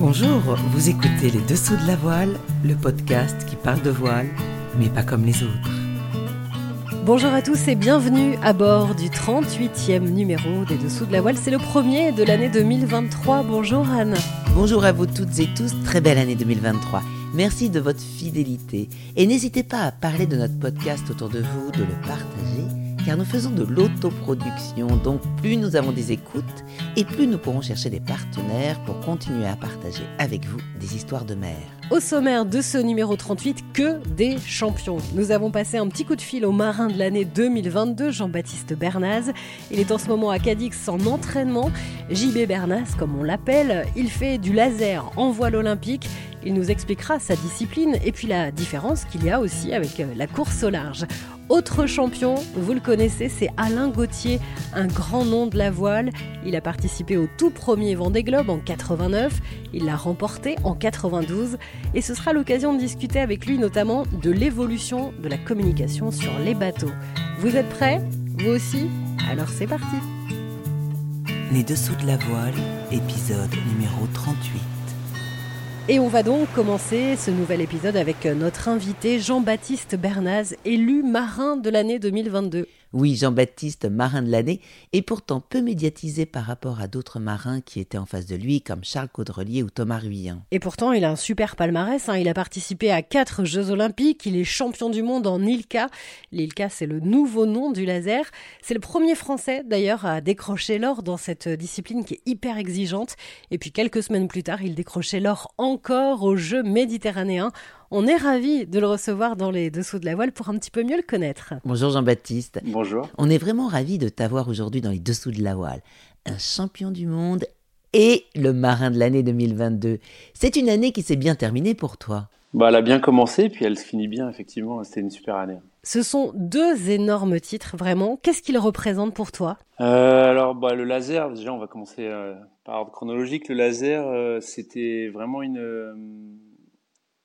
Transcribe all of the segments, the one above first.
Bonjour, vous écoutez Les Dessous de la Voile, le podcast qui parle de voile, mais pas comme les autres. Bonjour à tous et bienvenue à bord du 38e numéro des Dessous de la Voile. C'est le premier de l'année 2023. Bonjour Anne. Bonjour à vous toutes et tous, très belle année 2023. Merci de votre fidélité et n'hésitez pas à parler de notre podcast autour de vous, de le partager car nous faisons de l'autoproduction, donc plus nous avons des écoutes et plus nous pourrons chercher des partenaires pour continuer à partager avec vous des histoires de mer. Au sommaire de ce numéro 38, que des champions. Nous avons passé un petit coup de fil au marin de l'année 2022, Jean-Baptiste Bernaz. Il est en ce moment à Cadix en entraînement. JB Bernaz, comme on l'appelle, il fait du laser en voile olympique. Il nous expliquera sa discipline et puis la différence qu'il y a aussi avec euh, la course au large. Autre champion, vous le connaissez, c'est Alain Gauthier, un grand nom de la voile. Il a participé au tout premier Vendée Globe en 89, il l'a remporté en 92 et ce sera l'occasion de discuter avec lui notamment de l'évolution de la communication sur les bateaux. Vous êtes prêts? Vous aussi? Alors c'est parti Les dessous de la voile, épisode numéro 38. Et on va donc commencer ce nouvel épisode avec notre invité Jean-Baptiste Bernaz, élu marin de l'année 2022. Oui, Jean-Baptiste, marin de l'année, est pourtant peu médiatisé par rapport à d'autres marins qui étaient en face de lui, comme Charles Caudrelier ou Thomas Ruyan. Et pourtant, il a un super palmarès. Hein. Il a participé à quatre Jeux Olympiques. Il est champion du monde en ILCA. L'ILCA, c'est le nouveau nom du laser. C'est le premier Français, d'ailleurs, à décrocher l'or dans cette discipline qui est hyper exigeante. Et puis, quelques semaines plus tard, il décrochait l'or encore aux Jeux méditerranéens on est ravi de le recevoir dans les dessous de la voile pour un petit peu mieux le connaître. Bonjour Jean-Baptiste. Bonjour. On est vraiment ravi de t'avoir aujourd'hui dans les dessous de la voile. Un champion du monde et le marin de l'année 2022. C'est une année qui s'est bien terminée pour toi. Bah, elle a bien commencé, puis elle se finit bien, effectivement. C'était une super année. Ce sont deux énormes titres, vraiment. Qu'est-ce qu'ils représentent pour toi? Euh, Alors, bah, le laser, déjà, on va commencer euh, par ordre chronologique. Le laser, euh, c'était vraiment une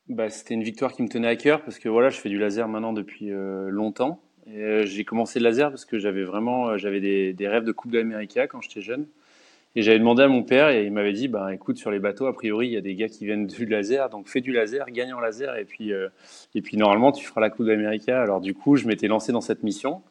bah, C'était une victoire qui me tenait à cœur parce que voilà, je fais du laser maintenant depuis euh, longtemps. Euh, j'ai commencé le laser parce que j'avais vraiment euh, j'avais des, des, rêves de Coupe d'Amérique quand j'étais jeune. Et j'avais demandé à mon père et il m'avait dit bah écoute sur les bateaux a priori il y a des gars qui viennent du laser donc fais du laser gagne en laser et puis et puis normalement tu feras la Coupe d'Amérique. Alors du coup je m'étais lancé dans cette mission.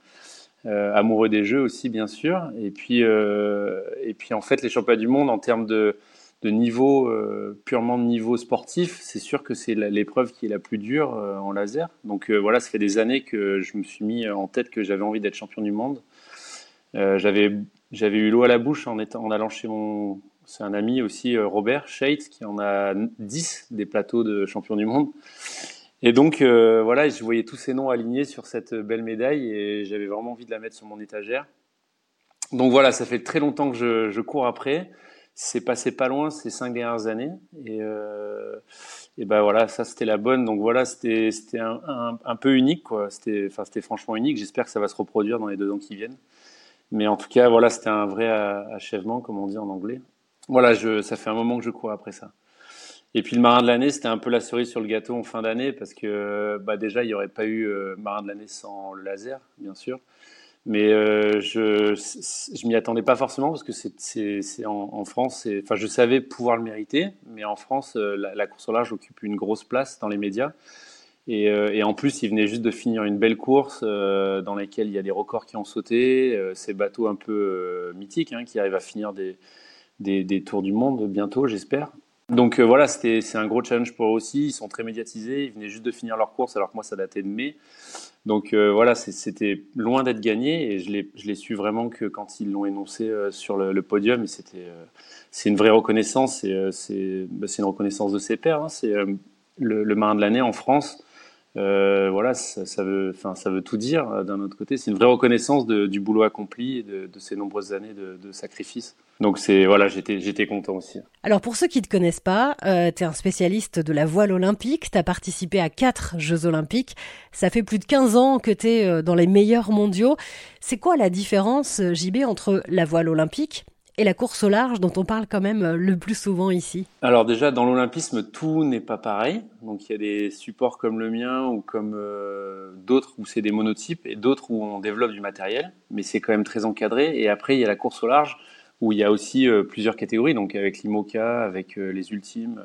amoureux des jeux aussi bien sûr et puis et puis en fait les championnats du monde en termes de de niveau, euh, purement de niveau sportif, c'est sûr que c'est l'épreuve qui est la plus dure euh, en laser. Donc euh, voilà, ça fait des années que je me suis mis en tête que j'avais envie d'être champion du monde. j'avais eu l'eau à la bouche en, étant, en allant chez mon. C'est un ami aussi, Robert Scheidt, qui en a 10 des plateaux de champion du monde. Et donc, voilà, je voyais tous ces noms alignés sur cette belle médaille et j'avais vraiment envie de la mettre sur mon étagère. Donc voilà, ça fait très longtemps que je cours après c'est passé pas loin ces cinq dernières années. Et, euh, et ben voilà, ça c'était la bonne. Donc voilà, c'était un, un, un, peu unique quoi. C'était franchement unique. J'espère que ça va se reproduire dans les deux ans qui viennent. Mais en tout cas, voilà, c'était un vrai achèvement, comme on dit en anglais. Voilà, je, ça fait un moment que je cours après ça. Et puis le marin de l'année, c'était un peu la cerise sur le gâteau en fin d'année parce que bah déjà, il n'y aurait pas eu euh, marin de l'année sans le laser, bien sûr. Mais euh, je je m'y attendais pas forcément parce que c'est en, France. Enfin, je savais pouvoir le mériter, mais en France, euh, la, course au large occupe une grosse place dans les médias. Et, euh, en plus, il venait juste de finir une belle course dans laquelle il y a des records qui ont sauté, ces bateaux un peu mythiques hein, qui arrivent à finir des, des, des tours du monde bientôt, j'espère. Donc voilà, c'est un gros challenge pour eux aussi. Ils sont très médiatisés. Ils venaient juste de finir leur course alors que moi, ça datait de mai. Donc euh, voilà, c'était loin d'être gagné et je l'ai su vraiment que quand ils l'ont énoncé euh, sur le, podium, et c'était euh, c'est une vraie reconnaissance, c'est bah, une reconnaissance de ses pairs. Hein, c'est le, marin de l'année en France. voilà, ça, veut, ça veut tout dire d'un autre côté. C'est une vraie reconnaissance du boulot accompli et de, ces nombreuses années de, de sacrifice. Donc c'est voilà, j'étais j'étais content aussi. Alors pour ceux qui te connaissent pas, euh, tu es un spécialiste de la voile olympique, tu as participé à quatre Jeux olympiques. Ça fait plus de 15 ans que tu es euh, dans les meilleurs mondiaux. C'est quoi la différence euh, JB entre la voile olympique et la course au large dont on parle quand même euh, le plus souvent ici? Alors déjà dans l'olympisme tout n'est pas pareil. Donc il y a des supports comme le mien ou comme euh, d'autres où c'est des monotypes et d'autres où on développe du matériel, mais c'est quand même très encadré. Et après il y a la course au large où il y a aussi plusieurs catégories, donc avec l'IMOCA, avec les ultimes.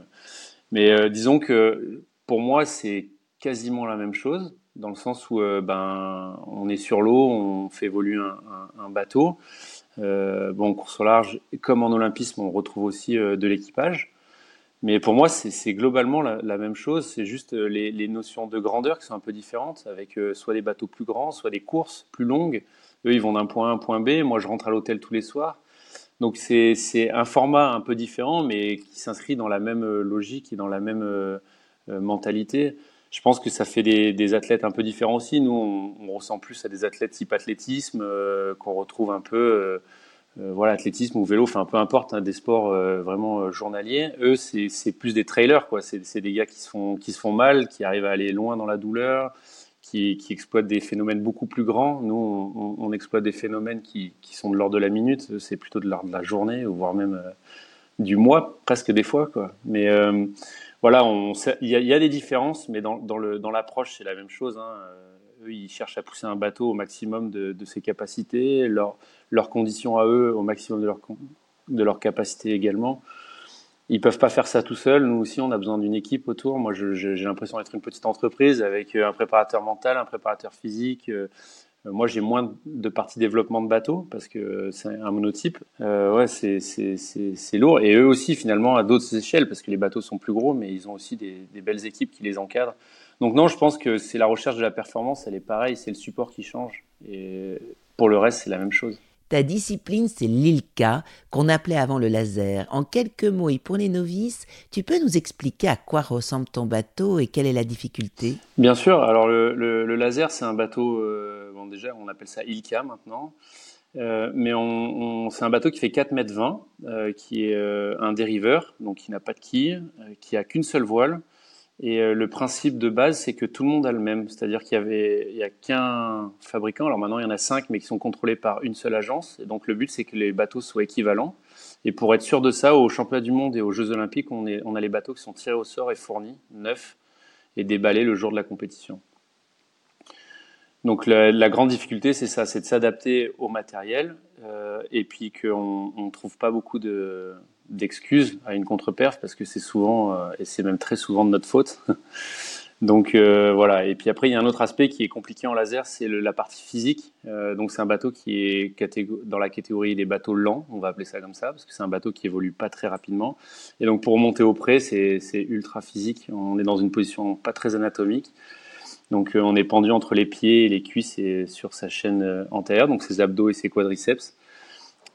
Mais disons que pour moi, c'est quasiment la même chose, dans le sens où ben, on est sur l'eau, on fait évoluer un, bateau. bon, en course au large, comme en olympisme, on retrouve aussi de l'équipage. Mais pour moi, c'est globalement la, même chose. C'est juste euh, les, notions de grandeur qui sont un peu différentes, avec euh, soit des bateaux plus grands, soit des courses plus longues. Eux, ils vont d'un point A à un point B. Moi, je rentre à l'hôtel tous les soirs. Donc, c'est un format un peu différent, mais qui s'inscrit dans la même euh, logique et dans la même mentalité. Je pense que ça fait des, athlètes un peu différents aussi. Nous, on, ressent plus à des athlètes type athlétisme, qu'on retrouve un peu euh, voilà, athlétisme ou vélo, enfin peu importe, hein, des sports euh, vraiment euh, journaliers. Eux, c'est plus des trailers, quoi. C'est des gars qui se font qui se font mal, qui arrivent à aller loin dans la douleur, qui, qui exploitent des phénomènes beaucoup plus grands. Nous, on, exploite des phénomènes qui, sont de l'ordre de la minute. C'est plutôt de l'ordre de la journée, voire même du mois, presque des fois. Mais voilà, il y, a des différences, mais dans, l'approche, c'est la même chose. Hein. Eux, ils cherchent à pousser un bateau au maximum de, ses capacités. Leur, leurs conditions à eux au maximum de leur, de leur capacité également. Ils peuvent pas faire ça tout seuls. Nous aussi, on a besoin d'une équipe autour. Moi, j'ai l'impression d'être une petite entreprise avec euh, un préparateur mental, un préparateur physique. Euh, moi, j'ai moins de parties développement de bateau parce que c'est un monotype. Euh, ouais, c'est lourd. Et eux aussi, finalement, à d'autres échelles, parce que les bateaux sont plus gros, mais ils ont aussi des, des belles équipes qui les encadrent. Donc non, je pense que c'est la recherche de la performance, elle est pareille, c'est le support qui change. Et pour le reste, c'est la même chose. Ta discipline, c'est l'ILCA, qu'on appelait avant le laser. En quelques mots et pour les novices, tu peux nous expliquer à quoi ressemble ton bateau et quelle est la difficulté? Bien sûr. Alors, le, laser, c'est un bateau, euh, déjà, on appelle ça ILCA maintenant. Euh, mais c'est un bateau qui fait 4 mètres 20, euh, qui est un dériveur, donc qui n'a pas de quille, qui a qu'une seule voile, et euh, le principe de base, c'est que tout le monde a le même. C'est-à-dire qu'il y avait, il y a qu'un fabricant. Alors maintenant, il y en a cinq, mais qui sont contrôlés par une seule agence. Et donc le but, c'est que les bateaux soient équivalents. Et pour être sûr de ça, aux championnats du monde et aux Jeux olympiques, on, est, on a les bateaux qui sont tirés au sort et fournis, neufs, et déballés le jour de la compétition. Donc la, grande difficulté, c'est ça, c'est de s'adapter au matériel, euh, et puis qu'on ne trouve pas beaucoup de, d'excuses à une contre-perf parce que c'est souvent euh, et c'est même très souvent de notre faute. donc euh, voilà. Et puis après il y a un autre aspect qui est compliqué en laser, c'est la partie physique. Euh, donc c'est un bateau qui est dans la catégorie des bateaux lents, on va appeler ça comme ça parce que c'est un bateau qui évolue pas très rapidement. Et donc pour monter au près, c'est ultra physique. On est dans une position pas très anatomique. Donc on est pendu entre les pieds et les cuisses et sur sa chaîne antérieure, donc ses abdos et ses quadriceps.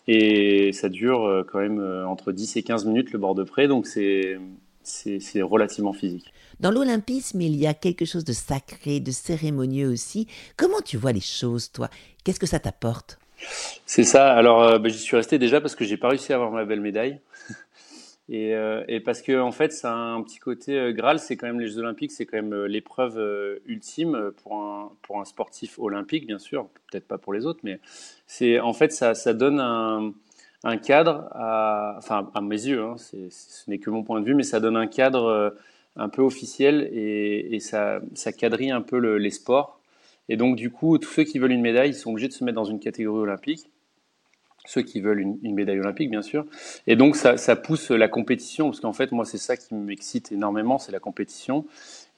Et ça dure euh, quand même euh, entre 10 et 15 minutes le bord de près, donc c'est c'est relativement physique. Dans l'olympisme, il y a quelque chose de sacré, de cérémonieux aussi. Comment tu vois les choses, toi? Qu'est-ce que ça t'apporte? C'est ça. Alors, euh, bah, j'y suis resté déjà parce que j'ai pas réussi à avoir ma belle médaille. Et, euh, et, parce que en fait, ça a un petit côté euh, Graal, c'est quand même les Jeux Olympiques, c'est quand même euh, l'épreuve ultime pour un, pour un sportif olympique, bien sûr, peut-être pas pour les autres, mais c'est en fait ça, ça donne un, un, cadre, à, enfin à mes yeux, hein, ce n'est que mon point de vue, mais ça donne un cadre un peu officiel et, et ça, ça quadrille un peu le, les sports. Et donc du coup, tous ceux qui veulent une médaille, ils sont obligés de se mettre dans une catégorie olympique ceux qui veulent une, médaille olympique, bien sûr. Et donc, ça, pousse la compétition, parce qu'en fait, moi, c'est ça qui m'excite énormément, c'est la compétition.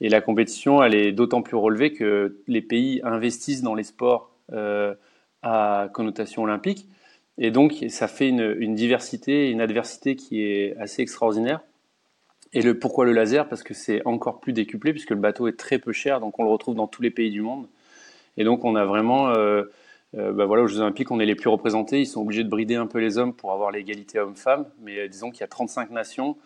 Et la compétition, elle est d'autant plus relevée que les pays investissent dans les sports euh, à connotation olympique. Et donc, ça fait une, une, diversité, une adversité qui est assez extraordinaire. Et le, pourquoi le laser? Parce que c'est encore plus décuplé, puisque le bateau est très peu cher, donc on le retrouve dans tous les pays du monde. Et donc, on a vraiment... Euh, euh, bah voilà, aux Jeux Olympiques, on est les plus représentés. Ils sont obligés de brider un peu les hommes pour avoir l'égalité homme-femme. Mais euh, disons qu'il y a 35 nations.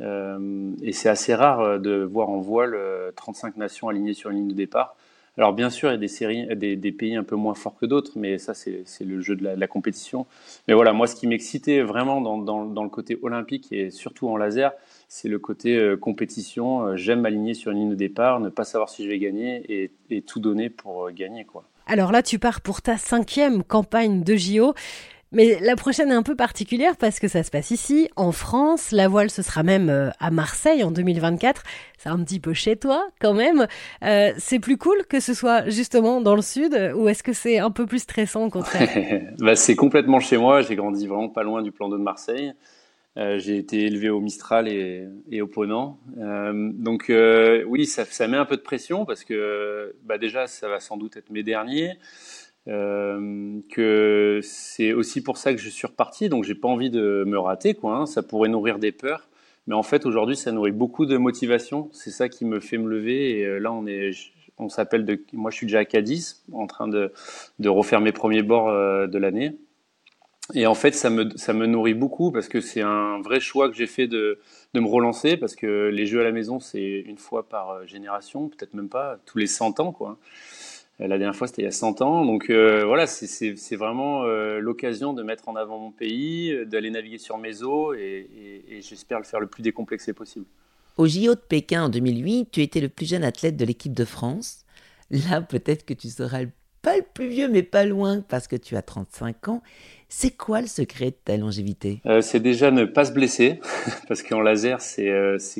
Euh, et c'est assez rare de voir en voile 35 nations alignées sur une ligne de départ. Alors bien sûr, il y a des, séries, des, pays un peu moins forts que d'autres, mais ça c'est le jeu de la, compétition. Mais voilà, moi ce qui m'excitait vraiment dans, le côté olympique et surtout en laser, c'est le côté compétition. J'aime m'aligner sur une ligne de départ, ne pas savoir si je vais gagner et, et tout donner pour gagner. quoi. Alors là, tu pars pour ta cinquième campagne de JO. Mais la prochaine est un peu particulière parce que ça se passe ici, en France. La voile, ce sera même euh, à Marseille en 2024. C'est un petit peu chez toi quand même. Euh, c'est plus cool que ce soit justement dans le sud ou est-ce que c'est un peu plus stressant au contraire? Bah, C'est complètement chez moi. J'ai grandi vraiment pas loin du plan d'eau de Marseille. Euh, j'ai été élevé au Mistral et, au Ponant. donc oui, ça, met un peu de pression parce que bah, déjà, ça va sans doute être mes derniers. Euh, que c'est aussi pour ça que je suis reparti, donc j'ai pas envie de me rater, quoi. Hein. Ça pourrait nourrir des peurs, mais en fait aujourd'hui ça nourrit beaucoup de motivation. C'est ça qui me fait me lever. Et euh, là on est, on s'appelle de, moi je suis déjà à Cadiz, en train de, refaire mes premiers bords euh, de l'année. Et en fait, ça me, ça me nourrit beaucoup parce que c'est un vrai choix que j'ai fait de, de me relancer parce que les jeux à la maison, c'est une fois par génération, peut-être même pas tous les 100 ans, quoi. Euh, la dernière fois, c'était il y a 100 ans. Donc euh, voilà, c'est vraiment euh, l'occasion de mettre en avant mon pays, d'aller naviguer sur mes eaux et, j'espère le faire le plus décomplexé possible. Au JO de Pékin en 2008, tu étais le plus jeune athlète de l'équipe de France. Là, peut-être que tu seras pas le plus vieux, mais pas loin, parce que tu as 35 ans. C'est quoi le secret de ta longévité? C'est déjà ne pas se blesser, parce qu'en laser, c'est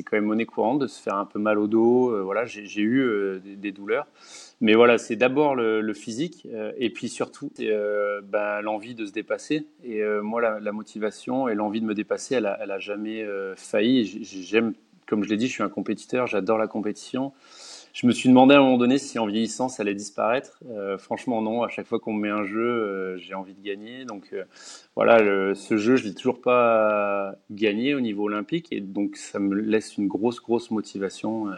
quand même monnaie courante de se faire un peu mal au dos. voilà, j'ai eu des, douleurs. Mais voilà, c'est d'abord le, physique euh, et puis surtout euh, ben, l'envie de se dépasser. Et euh, moi, la, motivation et l'envie de me dépasser, elle a, elle a jamais failli. J'aime, comme je l'ai dit, je suis un compétiteur, j'adore la compétition. Je me suis demandé à un moment donné si en vieillissant ça allait disparaître. franchement, non. À chaque fois qu'on me met un jeu, j'ai envie de gagner. Donc voilà, ce jeu, je l'ai toujours pas gagné au niveau olympique et donc ça me laisse une grosse, grosse motivation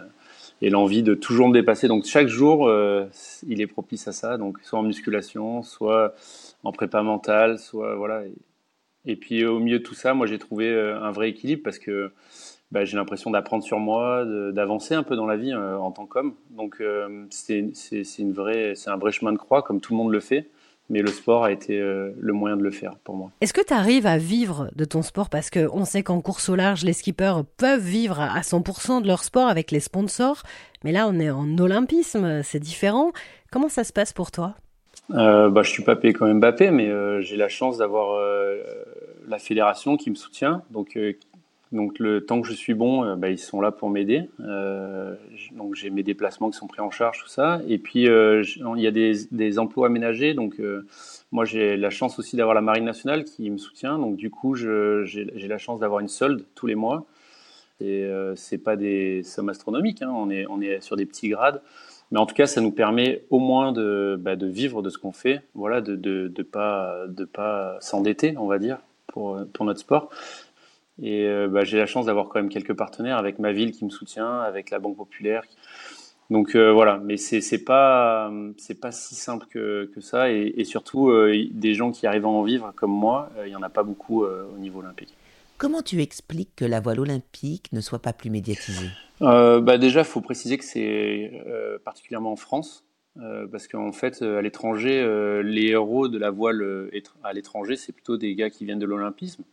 et l'envie de toujours me dépasser. Donc chaque jour, euh, il est propice à ça. Donc soit en musculation, soit en prépa mentale, soit voilà. Et, puis au milieu de tout ça, moi j'ai trouvé euh, un vrai équilibre parce que bah, j'ai l'impression d'apprendre sur moi, d'avancer un peu dans la vie euh, en tant qu'homme. Donc c'est une vraie, c'est un vrai chemin de croix comme tout le monde le fait mais le sport a été euh, le moyen de le faire pour moi. Est-ce que tu arrives à vivre de ton sport? Parce qu'on sait qu'en course au large, les skippers peuvent vivre à 100% de leur sport avec les sponsors, mais là on est en olympisme, c'est différent. Comment ça se passe pour toi? Euh, bah, Je suis pas payé comme Mbappé, mais euh, j'ai la chance d'avoir euh, la fédération qui me soutient, donc donc le temps que je suis bon, euh, bah, ils sont là pour m'aider. Euh, donc j'ai mes déplacements qui sont pris en charge, tout ça. Et puis euh, il y a des, emplois aménagés. Donc moi j'ai la chance aussi d'avoir la Marine nationale qui me soutient. Donc du coup j'ai la chance d'avoir une solde tous les mois. Et c'est pas des sommes astronomiques. Hein. On est sur des petits grades. Mais en tout cas, ça nous permet au moins de, bah, vivre de ce qu'on fait, voilà, de de pas de pas s'endetter, on va dire, pour notre sport. Et euh, bah, j'ai la chance d'avoir quand même quelques partenaires avec ma ville qui me soutient, avec la Banque Populaire. Donc euh, voilà, mais c'est c'est pas c'est pas si simple que, que ça et, et surtout euh, des gens qui arrivent à en vivre comme moi, il y en a pas beaucoup au niveau olympique. Comment tu expliques que la voile olympique ne soit pas plus médiatisée? Bah déjà, il faut préciser que c'est particulièrement en France, parce qu'en fait, à l'étranger, les héros de la voile à l'étranger, c'est plutôt des gars qui viennent de l'olympisme.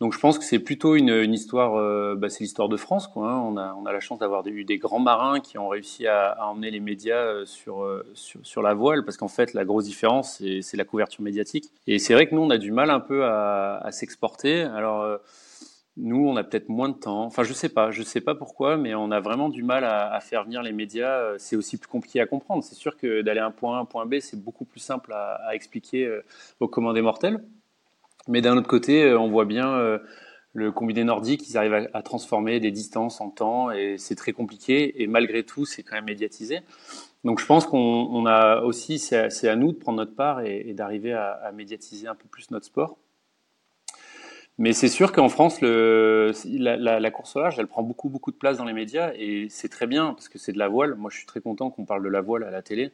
Donc je pense que c'est plutôt une, histoire, euh, bah, c'est l'histoire de France. Hein. on, a, on a la chance d'avoir eu des grands marins qui ont réussi à, à emmener les médias euh, sur, euh, sur, sur, la voile, parce qu'en fait la grosse différence, c'est la couverture médiatique. Et c'est vrai que nous, on a du mal un peu à, à s'exporter. Alors nous, on a peut-être moins de temps. Enfin, je sais pas, je sais pas pourquoi, mais on a vraiment du mal à, à faire venir les médias. C'est aussi plus compliqué à comprendre. C'est sûr que d'aller un point A, un point B, c'est beaucoup plus simple à, à expliquer aux commandés mortels. Mais d'un autre côté, euh, on voit bien euh, le combiné nordique, ils arrivent à, transformer des distances en temps et c'est très compliqué. Et malgré tout, c'est quand même médiatisé. Donc je pense qu'on a aussi, c'est à, nous de prendre notre part et, d'arriver à, médiatiser un peu plus notre sport. Mais c'est sûr qu'en France, la, course au large, elle prend beaucoup, beaucoup de place dans les médias et c'est très bien parce que c'est de la voile. Moi, je suis très content qu'on parle de la voile à la télé.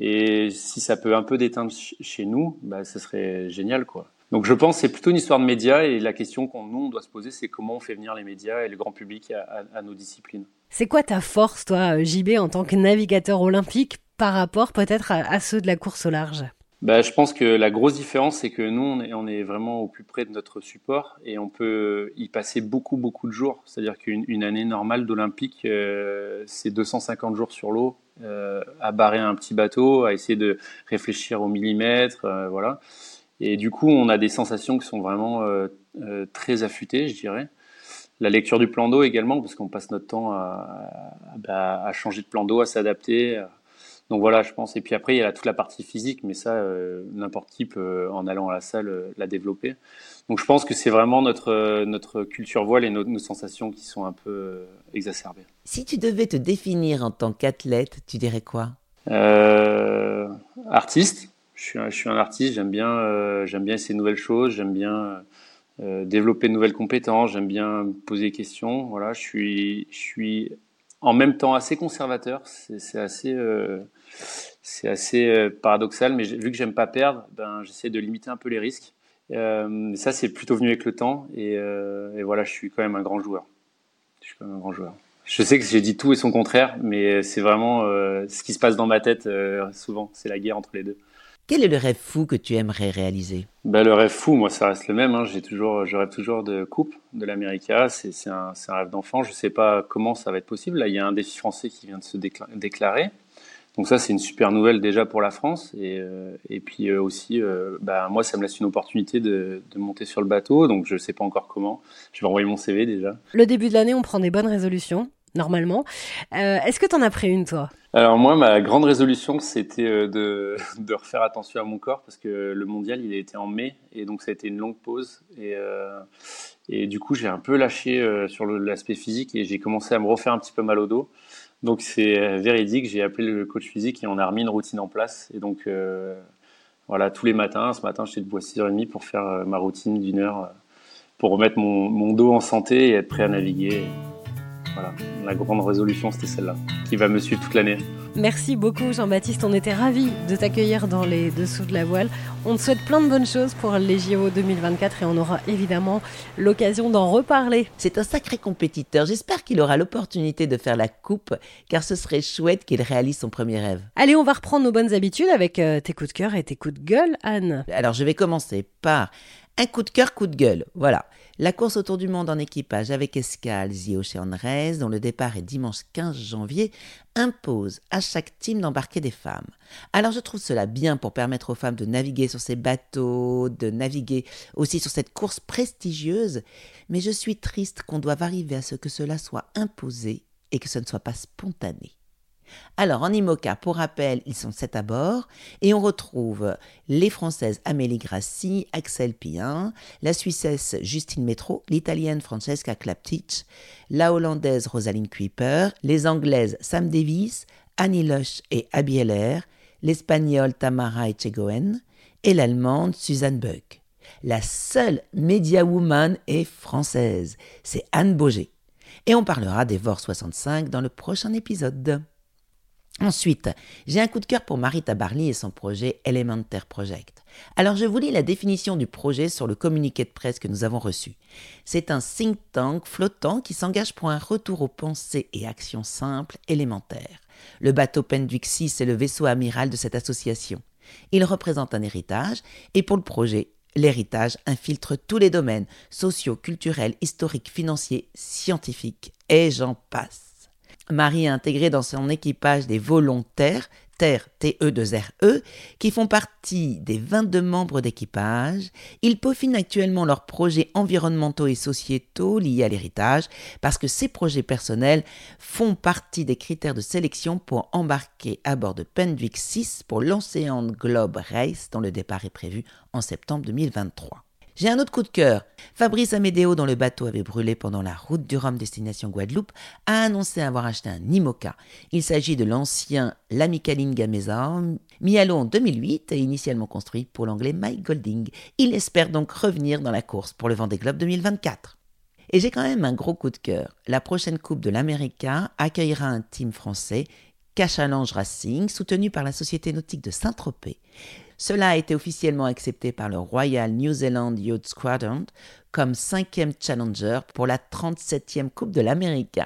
Et si ça peut un peu déteindre chez nous, bah, ce serait génial, quoi. Donc je pense que c'est plutôt une histoire de médias et la question qu'on nous on doit se poser c'est comment on fait venir les médias et le grand public à, nos disciplines. C'est quoi ta force toi JB en tant que navigateur olympique par rapport peut-être à, ceux de la course au large? Bah, je pense que la grosse différence, c'est que nous, on est, on est, vraiment au plus près de notre support et on peut y passer beaucoup, beaucoup de jours. C'est-à-dire qu'une année normale d'Olympique, euh, c'est 250 jours sur l'eau, euh, à barrer un petit bateau, à essayer de réfléchir au millimètre, euh, voilà. Et du coup, on a des sensations qui sont vraiment très affûtées, je dirais. La lecture du plan d'eau également, parce qu'on passe notre temps à, bah, à, changer de plan d'eau, à s'adapter. Donc voilà, je pense. Et puis après, il y a toute la partie physique, mais ça, n'importe qui peut, en allant à la salle, la développer. Donc je pense que c'est vraiment notre, euh, notre culture voile et nos, nos, sensations qui sont un peu euh, exacerbées. Si tu devais te définir en tant qu'athlète, tu dirais quoi? Euh, Artiste. Je suis, un, artiste, j'aime bien, euh, bien essayer de nouvelles choses, j'aime bien euh, développer de nouvelles compétences, j'aime bien poser des questions. Voilà, je suis, je suis en même temps assez conservateur. C'est assez, c'est assez paradoxal, mais vu que j'aime pas perdre, ben, j'essaie de limiter un peu les risques. Euh, ça, c'est plutôt venu avec le temps. Et, euh, et, voilà, je suis quand même un grand joueur. Je suis quand même un grand joueur. Je sais que j'ai dit tout et son contraire, mais c'est vraiment euh, ce qui se passe dans ma tête euh, souvent. C'est la guerre entre les deux. Quel est le rêve fou que tu aimerais réaliser? Bah, Le rêve fou, moi, ça reste le même. Hein. J'ai toujours, je rêve toujours de coupe de l'América. C'est un, un, rêve d'enfant. Je ne sais pas comment ça va être possible. Là, il y a un défi français qui vient de se déclarer. Donc ça, c'est une super nouvelle déjà pour la France. Et, euh, et puis euh, aussi, euh, bah, moi, ça me laisse une opportunité de, de, monter sur le bateau. Donc je ne sais pas encore comment. Je vais envoyer mon CV déjà. Le début de l'année, on prend des bonnes résolutions, normalement. Euh, Est-ce que tu en as pris une, toi? Alors moi, ma grande résolution, c'était de, de refaire attention à mon corps parce que le mondial, il a été en mai. Et donc ça a été une longue pause. Et, et du coup, j'ai un peu lâché sur l'aspect physique et j'ai commencé à me refaire un petit peu mal au dos. Donc c'est euh, véridique, j'ai appelé le coach physique et on a remis une routine en place. Et donc euh, voilà, tous les matins, ce matin j'étais debout à 6h30 pour faire euh, ma routine d'une heure, pour remettre mon, mon, dos en santé et être prêt à naviguer. Voilà, la grande résolution c'était celle-là, qui va me suivre toute l'année. Merci beaucoup Jean-Baptiste, on était ravis de t'accueillir dans les dessous de la voile. On te souhaite plein de bonnes choses pour les JO 2024 et on aura évidemment l'occasion d'en reparler. C'est un sacré compétiteur, j'espère qu'il aura l'opportunité de faire la coupe car ce serait chouette qu'il réalise son premier rêve. Allez, on va reprendre nos bonnes habitudes avec euh, tes coups de cœur et tes coups de gueule, Anne. Alors je vais commencer par un coup de cœur, coup de gueule. Voilà. La course autour du monde en équipage avec escale Ocean Race, dont le départ est dimanche 15 janvier, impose à chaque team d'embarquer des femmes. Alors je trouve cela bien pour permettre aux femmes de naviguer sur ces bateaux, de naviguer aussi sur cette course prestigieuse, mais je suis triste qu'on doive arriver à ce que cela soit imposé et que ce ne soit pas spontané. Alors, en IMOCA, pour rappel, ils sont sept à bord et on retrouve les Françaises Amélie Grassi, Axel Pien, la Suissesse Justine Metro, l'Italienne Francesca Klaptich, la Hollandaise Rosaline Kuiper, les Anglaises Sam Davis, Annie Lush et Abby Heller, l'Espagnole Tamara Echegoen et l'Allemande Suzanne Buck. La seule Media Woman est française, c'est Anne Boger. Et on parlera des VOR 65 dans le prochain épisode. Ensuite, j'ai un coup de cœur pour Marita Barley et son projet Elementaire Project. Alors je vous lis la définition du projet sur le communiqué de presse que nous avons reçu. C'est un think tank flottant qui s'engage pour un retour aux pensées et actions simples, élémentaires. Le bateau Penduix 6 est le vaisseau amiral de cette association. Il représente un héritage et pour le projet, l'héritage infiltre tous les domaines sociaux, culturels, historiques, financiers, scientifiques et j'en passe. Marie a intégré dans son équipage des volontaires, Terre TE2RE, qui font partie des 22 membres d'équipage. Ils peaufinent actuellement leurs projets environnementaux et sociétaux liés à l'héritage, parce que ces projets personnels font partie des critères de sélection pour embarquer à bord de Pendwick 6 pour l'Océan Globe Race, dont le départ est prévu en septembre 2023. J'ai un autre coup de cœur. Fabrice Amédéo, dont le bateau avait brûlé pendant la route du Rhum destination Guadeloupe, a annoncé avoir acheté un IMOCA. Il s'agit de l'ancien L'Amicaline Gamesa, mis à l'eau en 2008 et initialement construit pour l'anglais Mike Golding. Il espère donc revenir dans la course pour le Vendée Globe 2024. Et j'ai quand même un gros coup de cœur. La prochaine Coupe de l'América accueillera un team français, Cachalange Racing, soutenu par la Société nautique de Saint-Tropez. Cela a été officiellement accepté par le Royal New Zealand Youth Squadron comme cinquième challenger pour la 37e Coupe de l'Amérique.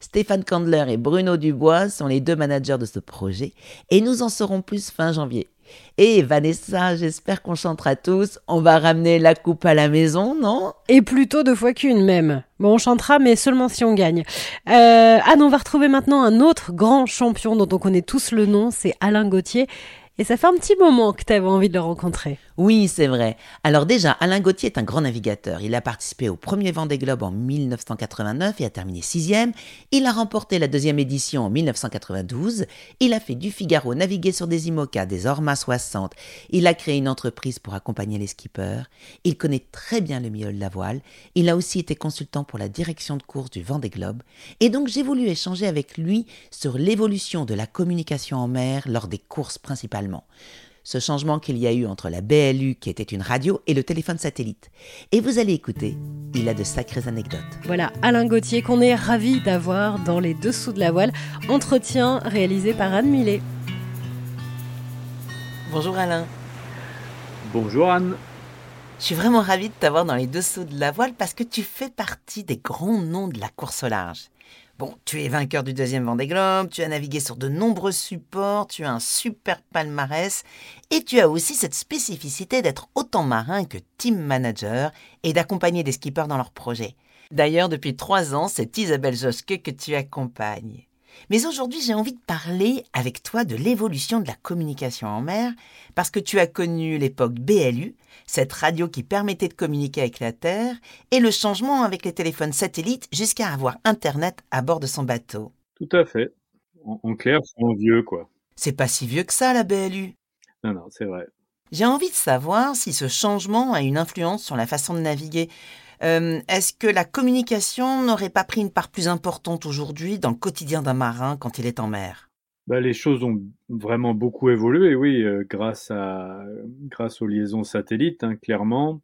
Stéphane Candler et Bruno Dubois sont les deux managers de ce projet et nous en saurons plus fin janvier. Et Vanessa, j'espère qu'on chantera tous. On va ramener la coupe à la maison, non? Et plutôt deux fois qu'une même. Bon, on chantera, mais seulement si on gagne. Euh, Anne, on va retrouver maintenant un autre grand champion dont on connaît tous le nom, c'est Alain Gauthier. Et ça fait un petit moment que tu avais envie de le rencontrer. Oui, c'est vrai. Alors déjà, Alain Gauthier est un grand navigateur. Il a participé au premier Vendée Globe en 1989 et a terminé sixième. Il a remporté la deuxième édition en 1992. Il a fait du Figaro naviguer sur des IMOCA, des Orma 60. Il a créé une entreprise pour accompagner les skippers. Il connaît très bien le milieu de la voile. Il a aussi été consultant pour la direction de course du Vendée Globe. Et donc j'ai voulu échanger avec lui sur l'évolution de la communication en mer lors des courses principales ce changement qu'il y a eu entre la BLU, qui était une radio, et le téléphone satellite. Et vous allez écouter, il a de sacrées anecdotes. Voilà, Alain Gauthier, qu'on est ravi d'avoir dans les dessous de la voile. Entretien réalisé par Anne Millet. Bonjour Alain. Bonjour Anne. Je suis vraiment ravie de t'avoir dans les dessous de la voile parce que tu fais partie des grands noms de la course au large. Bon, tu es vainqueur du deuxième Vendée Globe, tu as navigué sur de nombreux supports, tu as un super palmarès et tu as aussi cette spécificité d'être autant marin que team manager et d'accompagner des skippers dans leurs projets. D'ailleurs, depuis trois ans, c'est Isabelle Joschke que tu accompagnes. Mais aujourd'hui, j'ai envie de parler avec toi de l'évolution de la communication en mer, parce que tu as connu l'époque BLU, cette radio qui permettait de communiquer avec la Terre, et le changement avec les téléphones satellites jusqu'à avoir Internet à bord de son bateau. Tout à fait. En, clair, c'est vieux, quoi. C'est pas si vieux que ça, la BLU. Non, non, c'est vrai. J'ai envie de savoir si ce changement a une influence sur la façon de naviguer. Euh, est-ce que la communication n'aurait pas pris une part plus importante aujourd'hui dans le quotidien d'un marin quand il est en mer? Bah, les choses ont vraiment beaucoup évolué, oui, euh, grâce à grâce aux liaisons satellites, hein, clairement,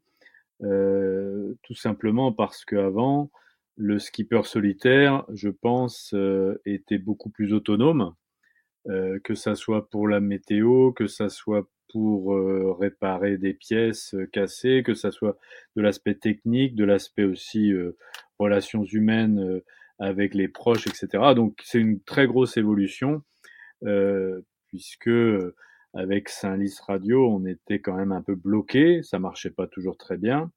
euh, tout simplement parce qu'avant, le skipper solitaire, je pense, était beaucoup plus autonome, que ça soit pour la météo, que ça soit pour euh, réparer des pièces euh, cassées, que ça soit de l'aspect technique, de l'aspect aussi euh, relations humaines avec les proches, etc. Donc c'est une très grosse évolution puisque avec Saint-Lys Radio, on était quand même un peu bloqué, ça marchait pas toujours très bien.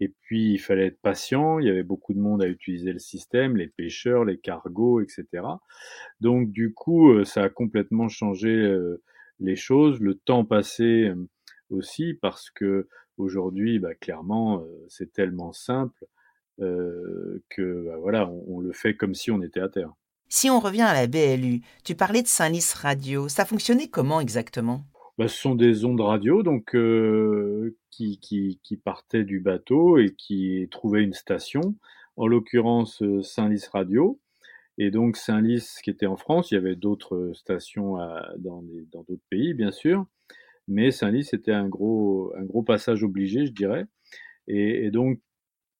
Et puis il fallait être patient, il y avait beaucoup de monde à utiliser le système, les pêcheurs, les cargos, etc. Donc du coup, ça a complètement changé les choses, le temps passé euh, aussi, parce que aujourd'hui, bah, clairement, euh, c'est tellement simple euh, que bah, voilà, on, le fait comme si on était à terre. Si on revient à la BLU, tu parlais de Saint-Lys Radio, ça fonctionnait comment exactement? Bah, Ce sont des ondes radio donc qui, qui, partaient du bateau et qui trouvaient une station, en l'occurrence Saint-Lys Radio, et donc Saint-Lys, qui était en France, il y avait d'autres stations dans d'autres pays, bien sûr, mais Saint-Lys était un gros, passage obligé, je dirais. Et, donc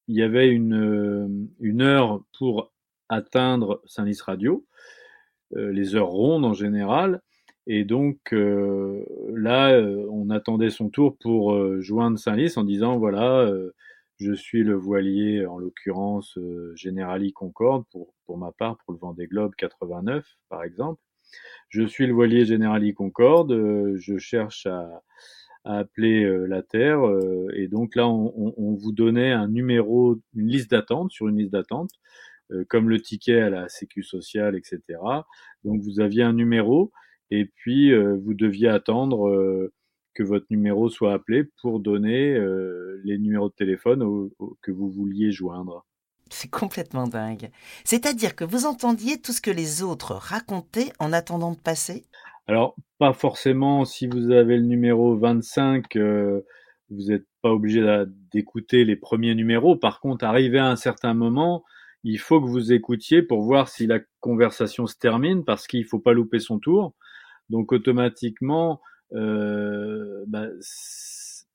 il y avait une, une heure pour atteindre Saint-Lys Radio, euh, les heures rondes en général. Et donc euh, là, euh, on attendait son tour pour joindre Saint-Lys en disant voilà, je suis le voilier, en l'occurrence Generali Concorde, pour, pour ma part, pour le Vendée Globe 89, par exemple. Je suis le voilier Generali Concorde, je cherche à, appeler la Terre, et donc là, on, vous donnait un numéro, une liste d'attente, sur une liste d'attente, comme le ticket à la Sécu sociale, etc. Donc vous aviez un numéro, et puis vous deviez attendre que votre numéro soit appelé pour donner euh, les numéros de téléphone que vous vouliez joindre. C'est complètement dingue. C'est-à-dire que vous entendiez tout ce que les autres racontaient en attendant de passer? Alors, pas forcément si vous avez le numéro 25, euh, vous n'êtes pas obligé d'écouter les premiers numéros. Par contre, arrivé à un certain moment, il faut que vous écoutiez pour voir si la conversation se termine parce qu'il faut pas louper son tour. Donc automatiquement, euh, bah,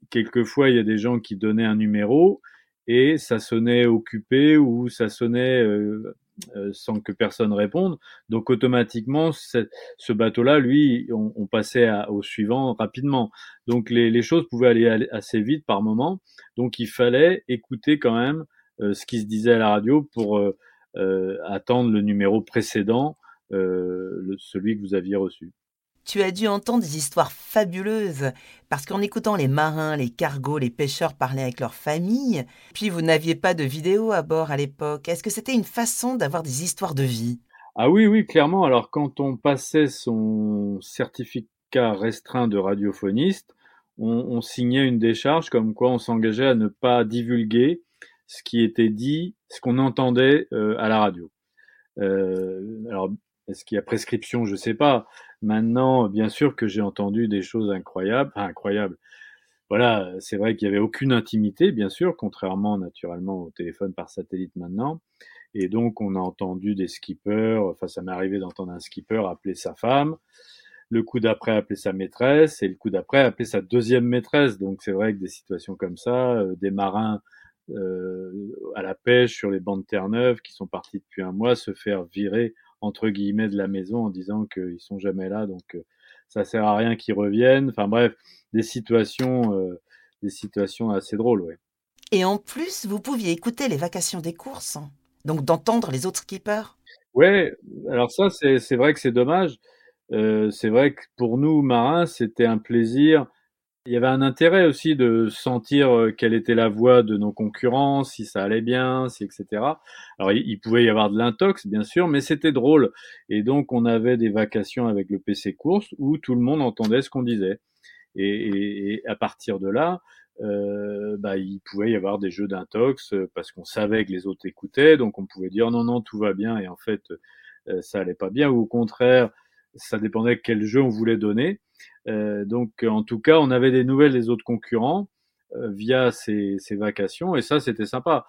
quelquefois il y a des gens qui donnaient un numéro et ça sonnait occupé ou ça sonnait euh, euh, sans que personne réponde. Donc automatiquement, ce bateau-là, lui, on, passait au suivant rapidement. Donc les, choses pouvaient aller assez vite par moment. Donc il fallait écouter quand même ce qui se disait à la radio pour attendre le numéro précédent, celui que vous aviez reçu tu as dû entendre des histoires fabuleuses, parce qu'en écoutant les marins, les cargos, les pêcheurs parler avec leurs familles, puis vous n'aviez pas de vidéo à bord à l'époque, est-ce que c'était une façon d'avoir des histoires de vie? Ah oui, oui, clairement. Alors quand on passait son certificat restreint de radiophonistes, on, signait une décharge comme quoi on s'engageait à ne pas divulguer ce qui était dit, ce qu'on entendait euh, à la radio. Euh, alors, est-ce qu'il y a prescription? Je ne sais pas. Maintenant, bien sûr que j'ai entendu des choses incroyables, enfin, incroyables. Voilà, c'est vrai qu'il n'y avait aucune intimité, bien sûr, contrairement naturellement au téléphone par satellite maintenant. Et donc, on a entendu des skippers, enfin, ça m'est arrivé d'entendre un skipper appeler sa femme, le coup d'après appeler sa maîtresse, et le coup d'après appeler sa deuxième maîtresse. Donc, c'est vrai que des situations comme ça, euh, des marins à la pêche sur les bancs de Terre-Neuve qui sont partis depuis un mois se faire virer entre guillemets de la maison en disant qu'ils sont jamais là, donc euh, ça sert à rien qu'ils reviennent. Enfin bref, des situations, euh, des situations assez drôles, ouais. Et en plus, vous pouviez écouter les vacations des courses, hein. donc d'entendre les autres skippers. Ouais, alors ça c'est vrai que c'est dommage. Euh, c'est vrai que pour nous marins, c'était un plaisir il y avait un intérêt aussi de sentir euh, quelle était la voix de nos concurrents, si ça allait bien, si etc. Alors il, pouvait y avoir de l'intox bien sûr, mais c'était drôle. Et donc on avait des vacations avec le PC course où tout le monde entendait ce qu'on disait. Et, à partir de là, euh, bah, il pouvait y avoir des jeux d'intox euh, parce qu'on savait que les autres écoutaient, donc on pouvait dire non non tout va bien et en fait ça allait pas bien ou au contraire ça dépendait quel jeu on voulait donner. Euh, donc, en tout cas, on avait des nouvelles des autres concurrents euh, via ces, ces, vacations, et ça, c'était sympa.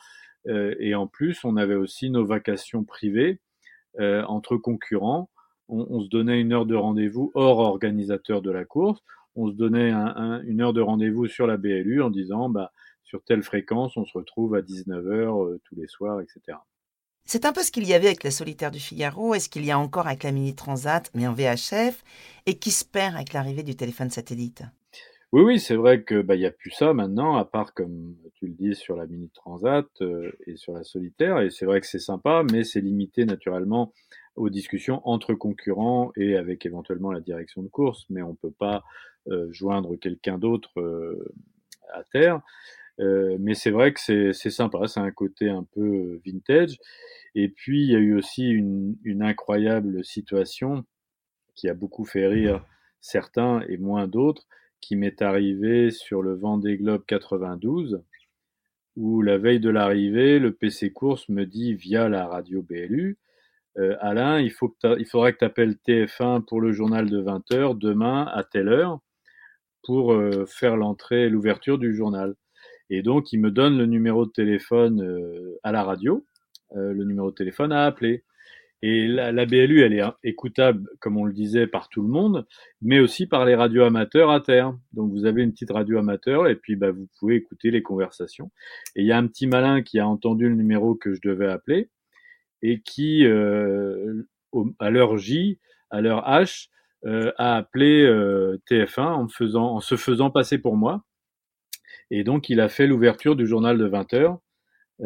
Euh, et en plus, on avait aussi nos vacations privées entre concurrents. On, se donnait une heure de rendez-vous hors organisateur de la course. On se donnait un, un, une heure de rendez-vous sur la BLU en disant, bah, sur telle fréquence, on se retrouve à 19h tous les soirs, etc. C'est un peu ce qu'il y avait avec la solitaire du Figaro et ce qu'il y a encore avec la Mini Transat, mais en VHF, et qui se perd avec l'arrivée du téléphone satellite. Oui, oui, c'est vrai que bah, y a plus ça maintenant, à part comme tu le dis sur la Mini Transat euh, et sur la solitaire, et c'est vrai que c'est sympa, mais c'est limité naturellement aux discussions entre concurrents et avec éventuellement la direction de course, mais on peut pas euh, joindre quelqu'un d'autre euh, à terre. Mais c'est vrai que c'est sympa, c'est un côté un peu vintage. Et puis, il y a eu aussi une, une incroyable situation qui a beaucoup fait rire certains et moins d'autres, qui m'est arrivé sur le Vendée Globe 92, où la veille de l'arrivée, le PC Course me dit via la radio BLU, euh, Alain, il, faut que il faudrait que tu appelles TF1 pour le journal de 20h demain à telle heure pour euh, faire l'entrée, l'ouverture du journal. Et donc, il me donne le numéro de téléphone euh, à la radio. Euh, le numéro de téléphone à appeler. Et la, la, BLU, elle est écoutable, comme on le disait, par tout le monde, mais aussi par les radios amateurs à terre. Donc vous avez une petite radio amateur et puis bah, vous pouvez écouter les conversations. Et il y a un petit malin qui a entendu le numéro que je devais appeler et qui, euh, à l'heure J, à l'heure H, euh, a appelé euh, TF1 en, faisant, en se faisant passer pour moi. Et donc il a fait l'ouverture du journal de 20 heures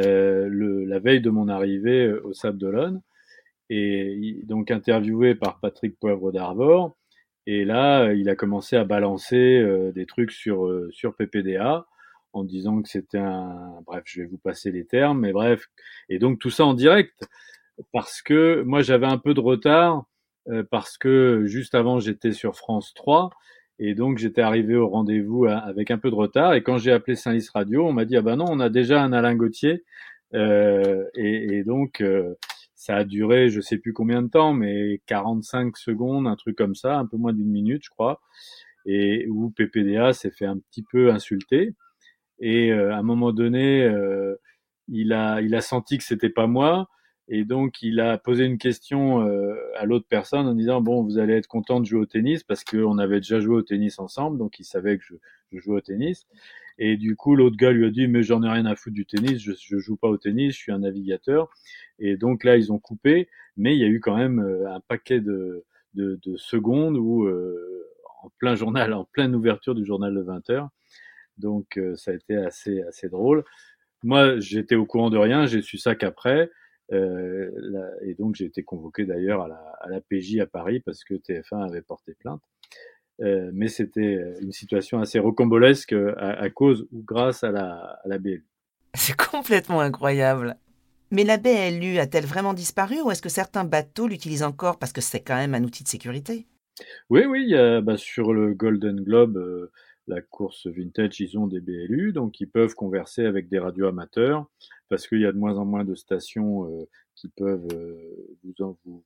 euh, le, la veille de mon arrivée euh, au Sable d'Olonne, et donc interviewé par Patrick Poivre d'Arvor. Et là, il a commencé à balancer euh, des trucs sur, sur PPDA en disant que c'était un... Bref, je vais vous passer les termes, mais bref. Et donc tout ça en direct, parce que moi j'avais un peu de retard, parce que juste avant j'étais sur France 3, et donc j'étais arrivé au rendez-vous hein, avec un peu de retard. Et quand j'ai appelé Saint-Lys Radio, on m'a dit ah ben non, on a déjà un Alain Gauthier. Euh, et, et, donc euh, ça a duré, je sais plus combien de temps, mais 45 secondes, un truc comme ça, un peu moins d'une minute, je crois. Et où PPDA s'est fait un petit peu insulter. Et euh, à un moment donné, euh, il a il a senti que c'était pas moi. Et donc, il a posé une question euh, à l'autre personne en disant, bon, vous allez être content de jouer au tennis parce qu'on avait déjà joué au tennis ensemble, donc il savait que je, je jouais au tennis. Et du coup, l'autre gars lui a dit, mais j'en ai rien à foutre du tennis, je, je joue pas au tennis, je suis un navigateur. Et donc là, ils ont coupé, mais il y a eu quand même euh, un paquet de, de, de secondes où, euh, en plein journal, en pleine ouverture du journal de 20 heures. Donc, ça a été assez, assez drôle. Moi, j'étais au courant de rien, j'ai su ça qu'après. Euh, et donc j'ai été convoqué d'ailleurs à la, à la, PJ à Paris parce que TF1 avait porté plainte. Euh, mais c'était une situation assez rocambolesque à, à, cause ou grâce à la, à la BLU. C'est complètement incroyable. Mais la BLU a-t-elle vraiment disparu ou est-ce que certains bateaux l'utilisent encore parce que c'est quand même un outil de sécurité? Oui, oui, il bah, sur le Golden Globe, euh, la course vintage, ils ont des BLU, donc ils peuvent converser avec des radios amateurs, parce qu'il y a de moins en moins de stations euh, qui peuvent euh, vous, en, vous,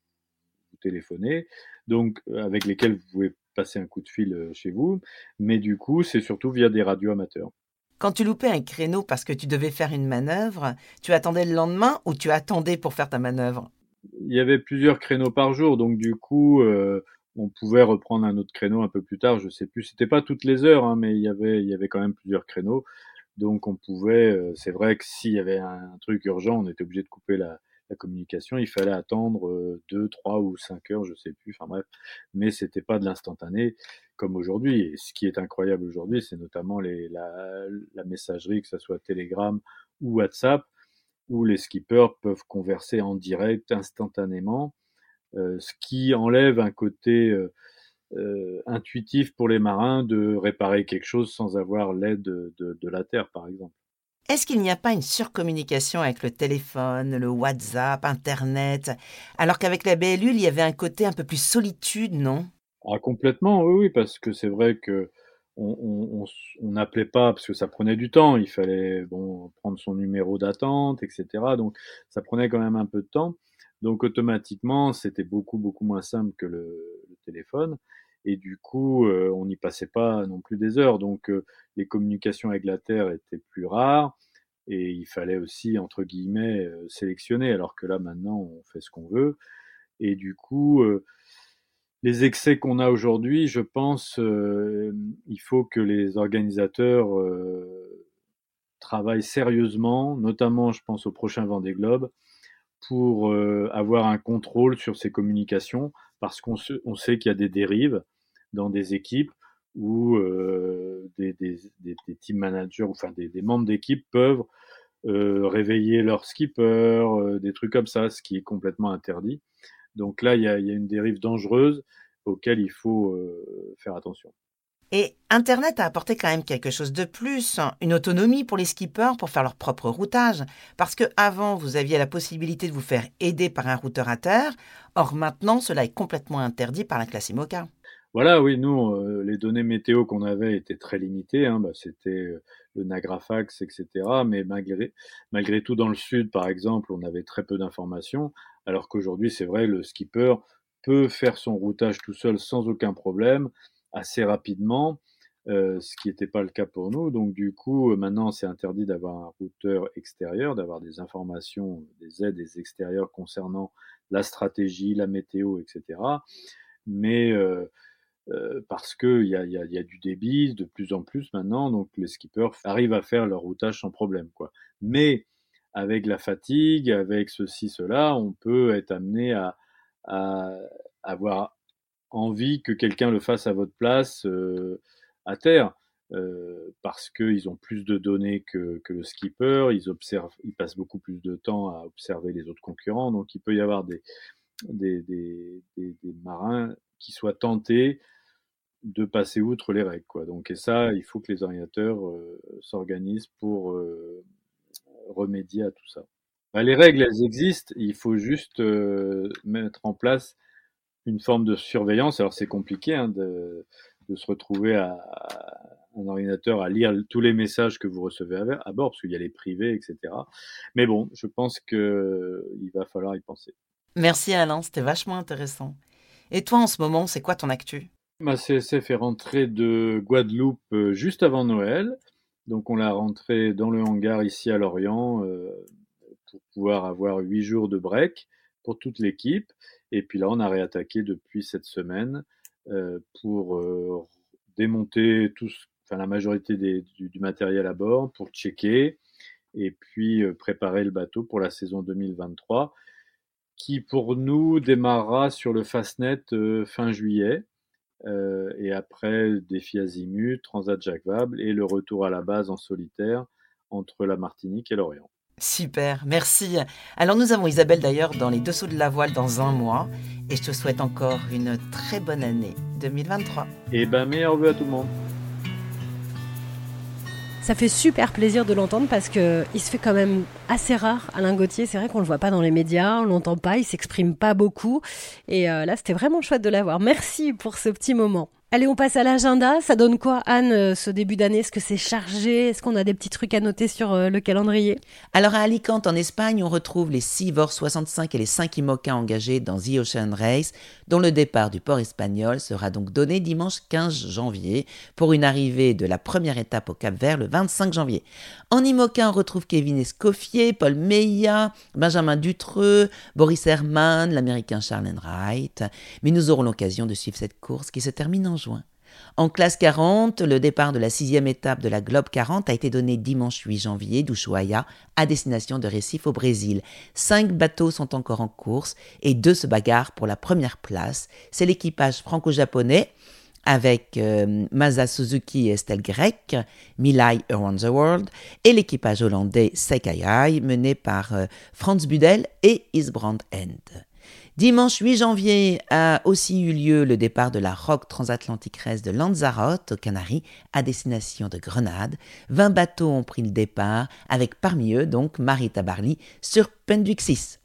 vous, téléphoner, donc avec lesquelles vous pouvez passer un coup de fil chez vous, mais du coup, c'est surtout via des radios amateurs. Quand tu loupais un créneau parce que tu devais faire une manœuvre, tu attendais le lendemain ou tu attendais pour faire ta manœuvre? Il y avait plusieurs créneaux par jour, donc du coup, euh, on pouvait reprendre un autre créneau un peu plus tard, je sais plus. C'était pas toutes les heures, hein, mais il y avait, il y avait quand même plusieurs créneaux. Donc on pouvait, euh, c'est vrai que s'il y avait un, truc urgent, on était obligé de couper la, communication. Il fallait attendre euh, deux, trois ou cinq heures, je sais plus. Enfin bref, mais c'était pas de l'instantané comme aujourd'hui. Et ce qui est incroyable aujourd'hui, c'est notamment la, messagerie, que ce soit Telegram ou WhatsApp, où les skippers peuvent converser en direct instantanément euh, ce qui enlève un côté euh, euh, intuitif pour les marins de réparer quelque chose sans avoir l'aide de, de, de la Terre, par exemple. Est-ce qu'il n'y a pas une surcommunication avec le téléphone, le WhatsApp, Internet, alors qu'avec la BLU, il y avait un côté un peu plus solitude, non? Ah, Complètement, oui, oui, parce que c'est vrai que on n'appelait pas parce que ça prenait du temps. Il fallait bon prendre son numéro d'attente, etc. Donc ça prenait quand même un peu de temps. Donc automatiquement, c'était beaucoup beaucoup moins simple que le, téléphone. Et du coup, euh, on n'y passait pas non plus des heures. Donc euh, les communications avec la Terre étaient plus rares. Et il fallait aussi, entre guillemets, euh, sélectionner. Alors que là, maintenant, on fait ce qu'on veut. Et du coup, les excès qu'on a aujourd'hui, je pense, il faut que les organisateurs travaillent sérieusement, notamment, je pense, au prochain Vendée Globe, pour euh, avoir un contrôle sur ces communications parce qu'on on sait qu'il y a des dérives dans des équipes où euh, des, team managers, enfin des, membres d'équipe peuvent euh, réveiller leur skipper, des trucs comme ça, ce qui est complètement interdit. Donc là, il y a, il y a une dérive dangereuse auquel il faut faire attention. Et Internet a apporté quand même quelque chose de plus, une autonomie pour les skippers pour faire leur propre routage. Parce que avant, vous aviez la possibilité de vous faire aider par un routeur à terre. Or maintenant, cela est complètement interdit par la classe IMOCA. Voilà, oui, nous, euh, les données météo qu'on avait étaient très limitées. Hein, bah, C'était euh, le Nagrafax, etc. Mais malgré, malgré tout, dans le sud, par exemple, on avait très peu d'informations. Alors qu'aujourd'hui, c'est vrai, le skipper peut faire son routage tout seul sans aucun problème assez rapidement, euh, ce qui n'était pas le cas pour nous. Donc du coup, euh, maintenant, c'est interdit d'avoir un routeur extérieur, d'avoir des informations, des aides des extérieurs concernant la stratégie, la météo, etc. Mais euh, euh, parce qu'il y a, y, a, y a du débit de plus en plus maintenant, donc les skippers arrivent à faire leur routage sans problème. Quoi. Mais avec la fatigue, avec ceci, cela, on peut être amené à, à avoir envie que quelqu'un le fasse à votre place euh, à terre. Euh, parce qu'ils ont plus de données que, que, le skipper, ils observent, ils passent beaucoup plus de temps à observer les autres concurrents, donc il peut y avoir des, des, des, des, marins qui soient tentés de passer outre les règles. Quoi. Donc, et ça, il faut que les ordinateurs euh, s'organisent pour euh, remédier à tout ça. Bah, les règles, elles existent, il faut juste euh, mettre en place une forme de surveillance. Alors c'est compliqué hein, de, de, se retrouver à, à, un ordinateur à lire tous les messages que vous recevez à, à bord, parce qu'il y a les privés, etc. Mais bon, je pense qu'il va falloir y penser. Merci Alain, c'était vachement intéressant. Et toi en ce moment, c'est quoi ton actu? Ma CSF est rentrée de Guadeloupe euh, juste avant Noël. Donc on l'a rentrée dans le hangar ici à Lorient euh, pour pouvoir avoir huit jours de break toute l'équipe. Et puis là, on a réattaqué depuis cette semaine euh, pour euh, démonter tout, la majorité du, matériel à bord, pour checker et puis euh, préparer le bateau pour la saison 2023 qui pour nous démarrera sur le Fastnet fin juillet. Et après, défi azimut, Transat Jacques Vabre et le retour à la base en solitaire entre la Martinique et l'Orient. Super, merci. Alors nous avons Isabelle d'ailleurs dans les dessous de la voile dans un mois et je te souhaite encore une très bonne année 2023. Et ben meilleurs vœux à tout le monde. Ça fait super plaisir de l'entendre parce que il se fait quand même assez rare, Alain Gauthier. C'est vrai qu'on le voit pas dans les médias, on l'entend pas, il s'exprime pas beaucoup. Et euh, là, c'était vraiment chouette de l'avoir. Merci pour ce petit moment. Allez, on passe à l'agenda. Ça donne quoi, Anne, euh, ce début d'année? Est-ce que c'est chargé? Est-ce qu'on a des petits trucs à noter sur euh, le calendrier? Alors à Alicante, en Espagne, on retrouve les 6 VOR 65 et les 5 IMOCA engagés dans The Ocean Race, dont le départ du port espagnol sera donc donné dimanche 15 janvier pour une arrivée de la première étape au Cap Vert le 25 janvier. En IMOCA, on retrouve Kevin Escoffier, Paul Meillat, Benjamin Dutreux, Boris Herman, l'américain Charles Wright. Mais nous aurons l'occasion de suivre cette course qui se termine en En classe 40, le départ de la sixième étape de la Globe 40 a été donné dimanche 8 janvier d'Ushuaia à destination de Recife au Brésil. Cinq bateaux sont encore en course et deux se bagarrent pour la première place. C'est l'équipage franco-japonais avec euh, Masa Suzuki et Estelle Grec, Milai Around the World, et l'équipage hollandais Sekayai mené par euh, Franz Budel et Isbrand End. Dimanche 8 janvier a aussi eu lieu le départ de la Rock Transatlantic Race de Lanzarote aux Canaries à destination de Grenade. 20 bateaux ont pris le départ, avec parmi eux donc Marita Barley sur Penduxis.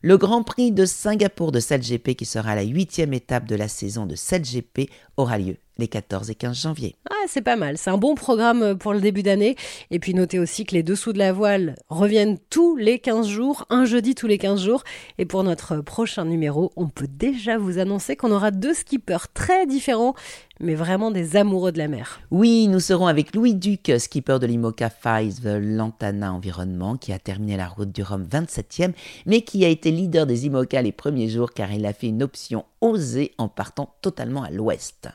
Le Grand Prix de Singapour de 7GP, qui sera la huitième étape de la saison de 7GP, aura lieu les 14 et 15 janvier. Ah, c'est pas mal. C'est un bon programme pour le début d'année. Et puis notez aussi que les dessous de la voile reviennent tous les 15 jours, un jeudi tous les 15 jours. Et pour notre prochain numéro, on peut déjà vous annoncer qu'on aura deux skippers très différents, mais vraiment des amoureux de la mer. Oui, nous serons avec Louis Duc, skipper de l'IMOCA Five Lantana Environnement, qui a terminé la route du Rhum 27e, mais qui a été leader des IMOCA les premiers jours car il a fait une option osée en partant totalement à l'ouest.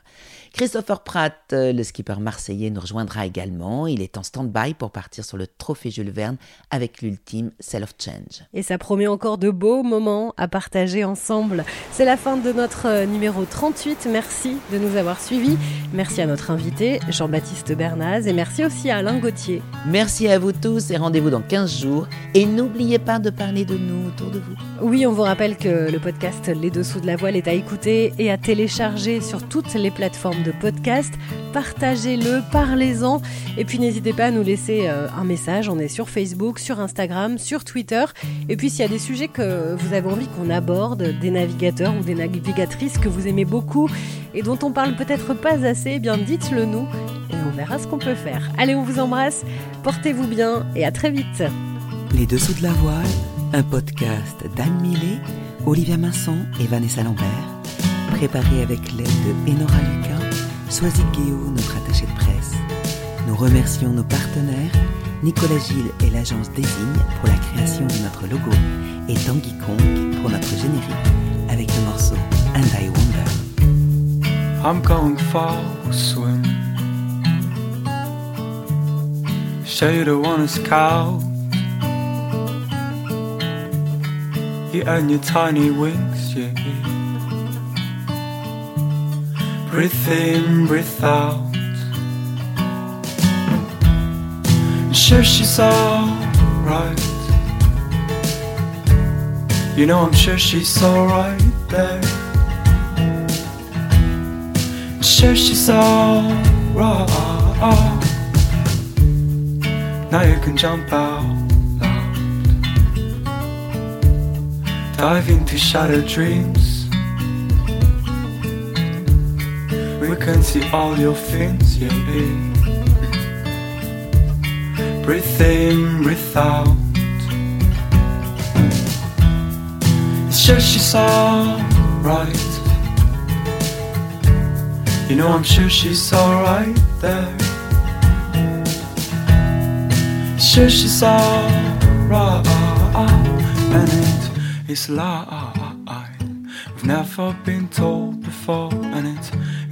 Christopher Pratt, euh, le skipper marseillais, nous rejoindra également. Il est en stand-by pour partir sur le trophée Jules Verne avec l'ultime Cell of Change. Et ça promet encore de beaux moments à partager ensemble. C'est la fin de notre euh, numéro 38. Merci de nous avoir suivis. Merci à notre invité, Jean-Baptiste Bernaz, et merci aussi à Alain Gauthier. Merci à vous tous et rendez-vous dans 15 jours. Et n'oubliez pas de parler de nous autour de vous. Oui, on vous rappelle que le podcast Les Dessous de la Voile est à écouter et à télécharger sur toutes les plateformes de podcast. Partagez-le, parlez-en. Et puis n'hésitez pas à nous laisser euh, un message. On est sur Facebook, sur Instagram, sur Twitter. Et puis s'il y a des sujets que vous avez envie qu'on aborde, des navigateurs ou des navigatrices que vous aimez beaucoup et dont on parle peut-être pas assez, eh bien dites-le nous et on verra ce qu'on peut faire. Allez, on vous embrasse, portez-vous bien et à très vite. Les Dessous de la Voile, un podcast d'Anne Millet, Olivia Masson et Vanessa Lambert, préparé avec l'aide de Enora Lucas Soisy Guéo, notre attaché de presse. Nous remercions nos partenaires, Nicolas Gilles et l'agence Désigne pour la création de notre logo et Tanguy Kong pour notre générique avec le morceau And I Wonder. I'm going for a swim. Show you the one. You and your tiny wings, yeah. Breathe in, breathe out. Sure, she's alright. You know, I'm sure she's alright there. Sure, she's alright. Now you can jump out loud. Dive into shattered dreams. We can see all your fins, yeah. Breathe in, breathe out. It's Sure, she's alright. You know, I'm sure she's alright there. Sure, she's alright. And it is light. We've never been told before, and it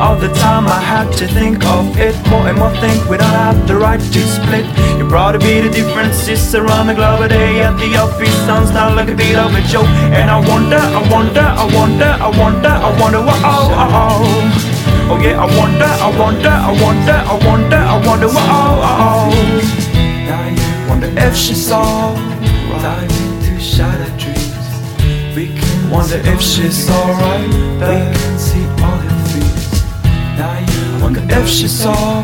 All the time I had to think of it more and more. Think we don't have the right to split. You brought a beat of differences around the globe a day at the office. Sounds not like a beat of a joke. And I wonder, I wonder, I wonder, I wonder, I wonder what. Oh, oh, oh. Oh yeah, I wonder, I wonder, I wonder, I wonder, I wonder what. Oh, oh, oh. Wonder if she saw. Dive into shattered dreams. Wonder if she's alright. Wonder if she saw.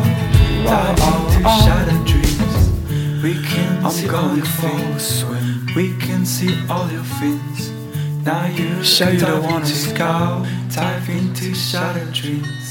Dive into shattered dreams. We can I'm see all your fins. We can see all your fins. Now you show you the one to scout. Dive into shattered dreams.